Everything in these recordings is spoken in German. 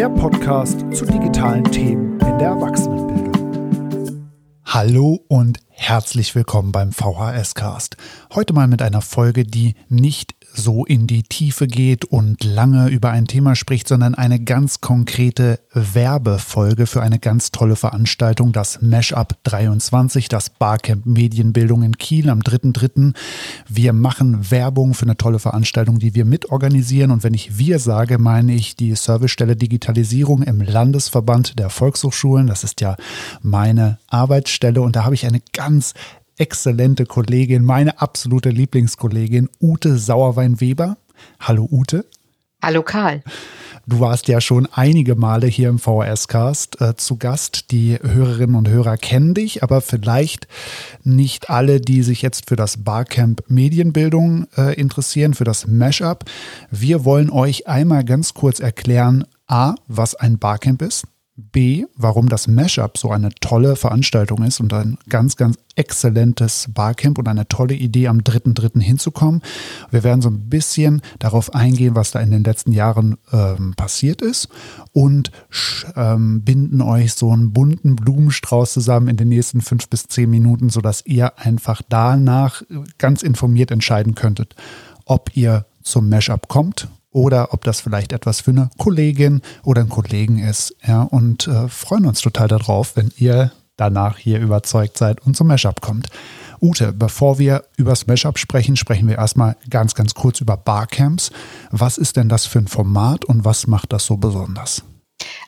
Der Podcast zu digitalen Themen in der Erwachsenenbildung. Hallo und herzlich willkommen beim VHS Cast. Heute mal mit einer Folge, die nicht so in die Tiefe geht und lange über ein Thema spricht, sondern eine ganz konkrete Werbefolge für eine ganz tolle Veranstaltung, das Mashup 23, das Barcamp Medienbildung in Kiel am 3.3. Wir machen Werbung für eine tolle Veranstaltung, die wir mitorganisieren. Und wenn ich wir sage, meine ich die Servicestelle Digitalisierung im Landesverband der Volkshochschulen. Das ist ja meine Arbeitsstelle. Und da habe ich eine ganz exzellente Kollegin, meine absolute Lieblingskollegin, Ute Sauerwein-Weber. Hallo Ute. Hallo Karl. Du warst ja schon einige Male hier im VHS-Cast äh, zu Gast. Die Hörerinnen und Hörer kennen dich, aber vielleicht nicht alle, die sich jetzt für das Barcamp Medienbildung äh, interessieren, für das Mashup. Wir wollen euch einmal ganz kurz erklären, a, was ein Barcamp ist, B, warum das Mashup so eine tolle Veranstaltung ist und ein ganz, ganz exzellentes Barcamp und eine tolle Idee, am 3.3. hinzukommen. Wir werden so ein bisschen darauf eingehen, was da in den letzten Jahren ähm, passiert ist und ähm, binden euch so einen bunten Blumenstrauß zusammen in den nächsten fünf bis zehn Minuten, sodass ihr einfach danach ganz informiert entscheiden könntet, ob ihr zum Mashup kommt oder ob das vielleicht etwas für eine Kollegin oder einen Kollegen ist. Ja, und äh, freuen uns total darauf, wenn ihr danach hier überzeugt seid und zum Mashup kommt. Ute, bevor wir über das Mashup sprechen, sprechen wir erstmal ganz, ganz kurz über Barcamps. Was ist denn das für ein Format und was macht das so besonders?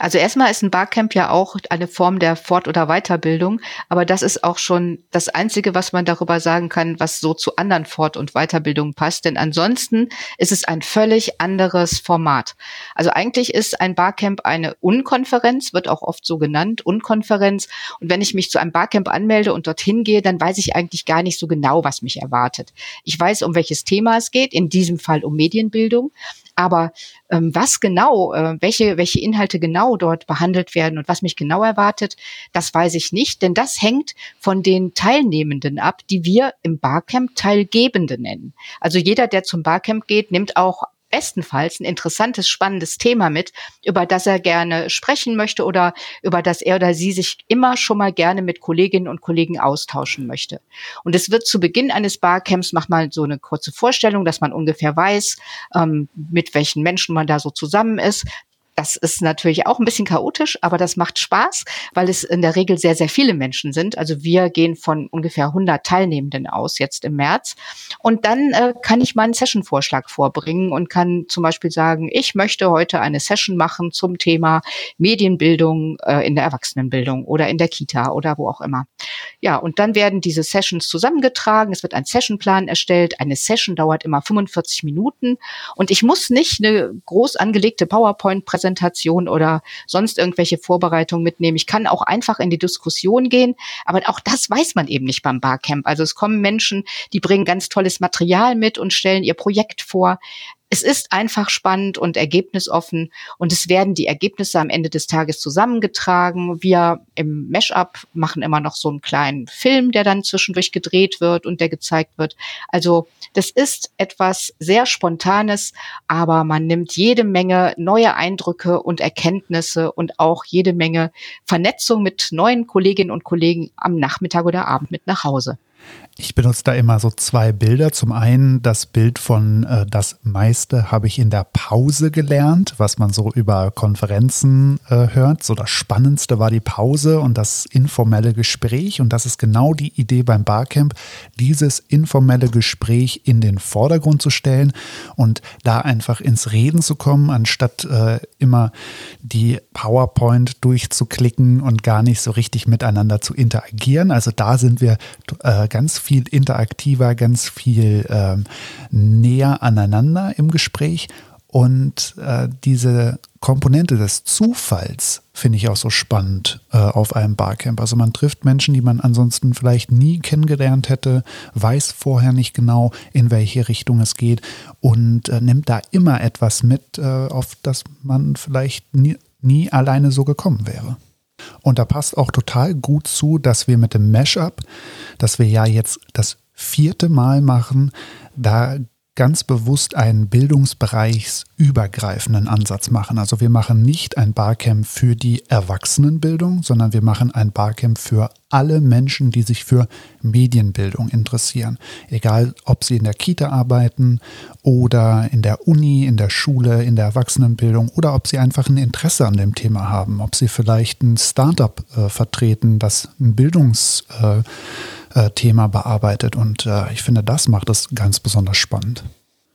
Also erstmal ist ein Barcamp ja auch eine Form der Fort- oder Weiterbildung, aber das ist auch schon das Einzige, was man darüber sagen kann, was so zu anderen Fort- und Weiterbildungen passt. Denn ansonsten ist es ein völlig anderes Format. Also eigentlich ist ein Barcamp eine Unkonferenz, wird auch oft so genannt, Unkonferenz. Und wenn ich mich zu einem Barcamp anmelde und dorthin gehe, dann weiß ich eigentlich gar nicht so genau, was mich erwartet. Ich weiß, um welches Thema es geht, in diesem Fall um Medienbildung. Aber ähm, was genau, äh, welche, welche Inhalte genau dort behandelt werden und was mich genau erwartet, das weiß ich nicht, denn das hängt von den Teilnehmenden ab, die wir im Barcamp Teilgebende nennen. Also jeder, der zum Barcamp geht, nimmt auch bestenfalls ein interessantes, spannendes Thema mit, über das er gerne sprechen möchte oder über das er oder sie sich immer schon mal gerne mit Kolleginnen und Kollegen austauschen möchte. Und es wird zu Beginn eines Barcamps, macht mal so eine kurze Vorstellung, dass man ungefähr weiß, ähm, mit welchen Menschen man da so zusammen ist. Das ist natürlich auch ein bisschen chaotisch, aber das macht Spaß, weil es in der Regel sehr, sehr viele Menschen sind. Also wir gehen von ungefähr 100 Teilnehmenden aus jetzt im März. Und dann äh, kann ich meinen Session-Vorschlag vorbringen und kann zum Beispiel sagen, ich möchte heute eine Session machen zum Thema Medienbildung äh, in der Erwachsenenbildung oder in der Kita oder wo auch immer. Ja, und dann werden diese Sessions zusammengetragen. Es wird ein Sessionplan erstellt. Eine Session dauert immer 45 Minuten. Und ich muss nicht eine groß angelegte PowerPoint-Präsentation Präsentation oder sonst irgendwelche Vorbereitungen mitnehmen. Ich kann auch einfach in die Diskussion gehen, aber auch das weiß man eben nicht beim Barcamp. Also es kommen Menschen, die bringen ganz tolles Material mit und stellen ihr Projekt vor es ist einfach spannend und ergebnisoffen und es werden die Ergebnisse am Ende des Tages zusammengetragen. Wir im Mashup machen immer noch so einen kleinen Film, der dann zwischendurch gedreht wird und der gezeigt wird. Also das ist etwas sehr Spontanes, aber man nimmt jede Menge neue Eindrücke und Erkenntnisse und auch jede Menge Vernetzung mit neuen Kolleginnen und Kollegen am Nachmittag oder Abend mit nach Hause. Ich benutze da immer so zwei Bilder. Zum einen das Bild von äh, das meiste habe ich in der Pause gelernt, was man so über Konferenzen äh, hört. So das Spannendste war die Pause und das informelle Gespräch. Und das ist genau die Idee beim Barcamp, dieses informelle Gespräch in den Vordergrund zu stellen und da einfach ins Reden zu kommen, anstatt äh, immer die PowerPoint durchzuklicken und gar nicht so richtig miteinander zu interagieren. Also da sind wir äh, ganz viel interaktiver, ganz viel ähm, näher aneinander im Gespräch. Und äh, diese Komponente des Zufalls finde ich auch so spannend äh, auf einem Barcamp. Also man trifft Menschen, die man ansonsten vielleicht nie kennengelernt hätte, weiß vorher nicht genau, in welche Richtung es geht und äh, nimmt da immer etwas mit, äh, auf das man vielleicht nie, nie alleine so gekommen wäre. Und da passt auch total gut zu, dass wir mit dem Mashup, das wir ja jetzt das vierte Mal machen, da ganz bewusst einen bildungsbereichsübergreifenden Ansatz machen. Also wir machen nicht ein Barcamp für die Erwachsenenbildung, sondern wir machen ein Barcamp für alle Menschen, die sich für Medienbildung interessieren. Egal, ob sie in der Kita arbeiten oder in der Uni, in der Schule, in der Erwachsenenbildung oder ob sie einfach ein Interesse an dem Thema haben, ob sie vielleicht ein Startup äh, vertreten, das ein Bildungs äh, äh, Thema bearbeitet. Und äh, ich finde, das macht es ganz besonders spannend.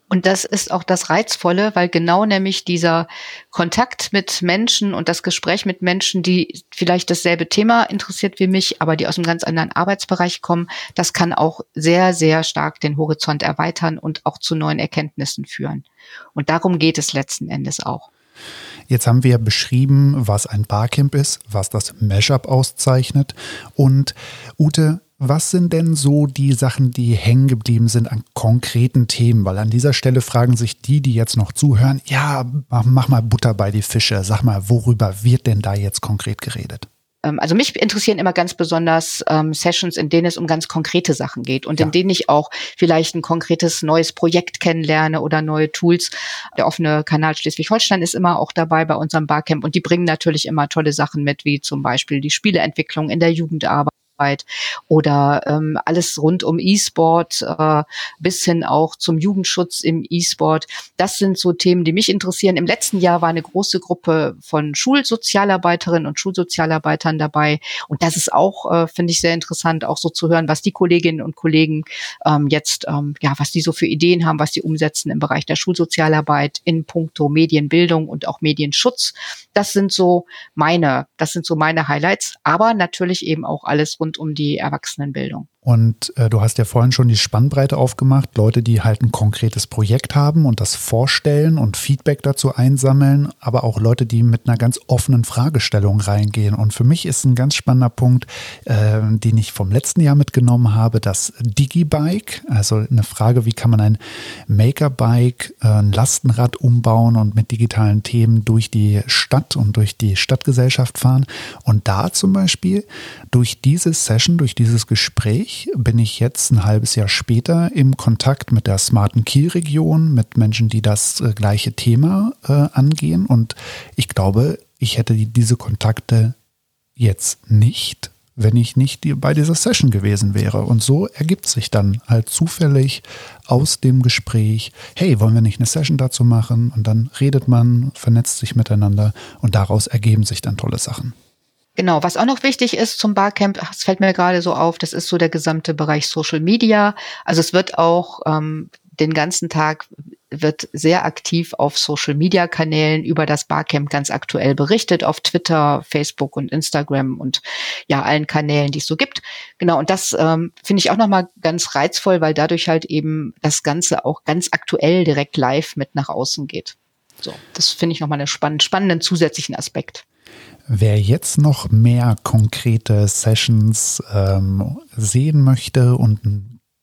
Und das ist auch das Reizvolle, weil genau nämlich dieser Kontakt mit Menschen und das Gespräch mit Menschen, die vielleicht dasselbe Thema interessiert wie mich, aber die aus einem ganz anderen Arbeitsbereich kommen, das kann auch sehr, sehr stark den Horizont erweitern und auch zu neuen Erkenntnissen führen. Und darum geht es letzten Endes auch. Jetzt haben wir beschrieben, was ein Barcamp ist, was das Mashup auszeichnet. Und Ute, was sind denn so die Sachen, die hängen geblieben sind an konkreten Themen? Weil an dieser Stelle fragen sich die, die jetzt noch zuhören, ja, mach mal Butter bei die Fische. Sag mal, worüber wird denn da jetzt konkret geredet? Ähm, also mich interessieren immer ganz besonders ähm, Sessions, in denen es um ganz konkrete Sachen geht und ja. in denen ich auch vielleicht ein konkretes neues Projekt kennenlerne oder neue Tools. Der offene Kanal Schleswig-Holstein ist immer auch dabei bei unserem Barcamp und die bringen natürlich immer tolle Sachen mit, wie zum Beispiel die Spieleentwicklung in der Jugendarbeit oder ähm, alles rund um E-Sport äh, bis hin auch zum Jugendschutz im E-Sport. Das sind so Themen, die mich interessieren. Im letzten Jahr war eine große Gruppe von Schulsozialarbeiterinnen und Schulsozialarbeitern dabei und das ist auch, äh, finde ich, sehr interessant, auch so zu hören, was die Kolleginnen und Kollegen ähm, jetzt, ähm, ja, was die so für Ideen haben, was sie umsetzen im Bereich der Schulsozialarbeit in puncto Medienbildung und auch Medienschutz. Das sind so meine, das sind so meine Highlights, aber natürlich eben auch alles rund rund um die Erwachsenenbildung. Und äh, du hast ja vorhin schon die Spannbreite aufgemacht, Leute, die halt ein konkretes Projekt haben und das vorstellen und Feedback dazu einsammeln, aber auch Leute, die mit einer ganz offenen Fragestellung reingehen. Und für mich ist ein ganz spannender Punkt, äh, den ich vom letzten Jahr mitgenommen habe, das Digibike. Also eine Frage, wie kann man ein Makerbike, äh, ein Lastenrad umbauen und mit digitalen Themen durch die Stadt und durch die Stadtgesellschaft fahren. Und da zum Beispiel durch diese Session, durch dieses Gespräch, bin ich jetzt ein halbes Jahr später im Kontakt mit der smarten Kiel-Region, mit Menschen, die das äh, gleiche Thema äh, angehen. Und ich glaube, ich hätte diese Kontakte jetzt nicht, wenn ich nicht bei dieser Session gewesen wäre. Und so ergibt sich dann halt zufällig aus dem Gespräch, hey, wollen wir nicht eine Session dazu machen? Und dann redet man, vernetzt sich miteinander und daraus ergeben sich dann tolle Sachen. Genau, was auch noch wichtig ist zum Barcamp, es fällt mir gerade so auf, das ist so der gesamte Bereich Social Media. Also es wird auch ähm, den ganzen Tag wird sehr aktiv auf Social Media Kanälen über das Barcamp ganz aktuell berichtet, auf Twitter, Facebook und Instagram und ja, allen Kanälen, die es so gibt. Genau, und das ähm, finde ich auch nochmal ganz reizvoll, weil dadurch halt eben das Ganze auch ganz aktuell direkt live mit nach außen geht. So, das finde ich nochmal einen spannenden, spannenden zusätzlichen Aspekt. Wer jetzt noch mehr konkrete Sessions ähm, sehen möchte und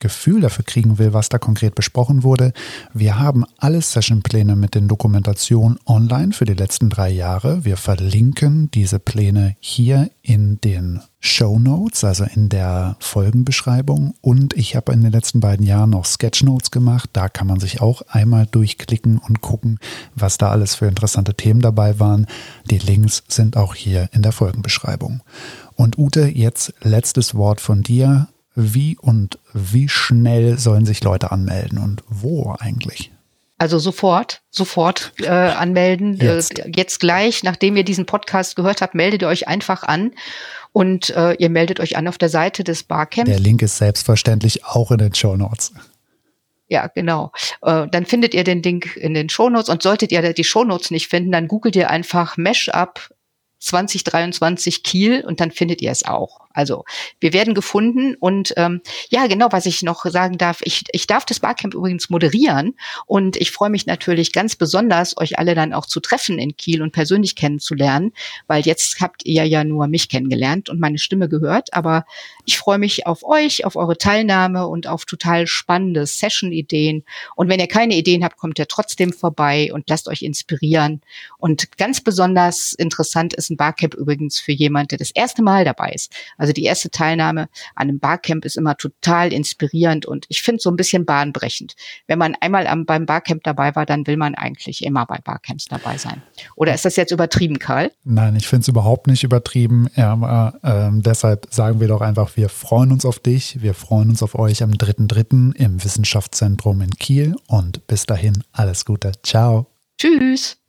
Gefühl dafür kriegen will, was da konkret besprochen wurde, wir haben alle Sessionpläne mit den Dokumentationen online für die letzten drei Jahre. Wir verlinken diese Pläne hier in den Show Notes, also in der Folgenbeschreibung. Und ich habe in den letzten beiden Jahren noch Sketchnotes gemacht. Da kann man sich auch einmal durchklicken und gucken, was da alles für interessante Themen dabei waren. Die Links sind auch hier in der Folgenbeschreibung. Und Ute, jetzt letztes Wort von dir wie und wie schnell sollen sich Leute anmelden und wo eigentlich? Also sofort, sofort äh, anmelden. Äh, jetzt. Äh, jetzt gleich, nachdem ihr diesen Podcast gehört habt, meldet ihr euch einfach an und äh, ihr meldet euch an auf der Seite des Barcamps. Der Link ist selbstverständlich auch in den Show Notes. Ja, genau. Äh, dann findet ihr den Link in den Show Notes und solltet ihr die Show Notes nicht finden, dann googelt ihr einfach Mashup 2023 Kiel und dann findet ihr es auch. Also wir werden gefunden und ähm, ja, genau, was ich noch sagen darf, ich, ich darf das Barcamp übrigens moderieren und ich freue mich natürlich ganz besonders, euch alle dann auch zu treffen in Kiel und persönlich kennenzulernen, weil jetzt habt ihr ja nur mich kennengelernt und meine Stimme gehört, aber ich freue mich auf euch, auf eure Teilnahme und auf total spannende Session-Ideen und wenn ihr keine Ideen habt, kommt ihr trotzdem vorbei und lasst euch inspirieren und ganz besonders interessant ist ein Barcamp übrigens für jemand, der das erste Mal dabei ist. Die erste Teilnahme an einem Barcamp ist immer total inspirierend und ich finde so ein bisschen bahnbrechend. Wenn man einmal am, beim Barcamp dabei war, dann will man eigentlich immer bei Barcamps dabei sein. Oder ist das jetzt übertrieben, Karl? Nein, ich finde es überhaupt nicht übertrieben. Ja, äh, deshalb sagen wir doch einfach, wir freuen uns auf dich. Wir freuen uns auf euch am 3.3. im Wissenschaftszentrum in Kiel und bis dahin alles Gute. Ciao. Tschüss.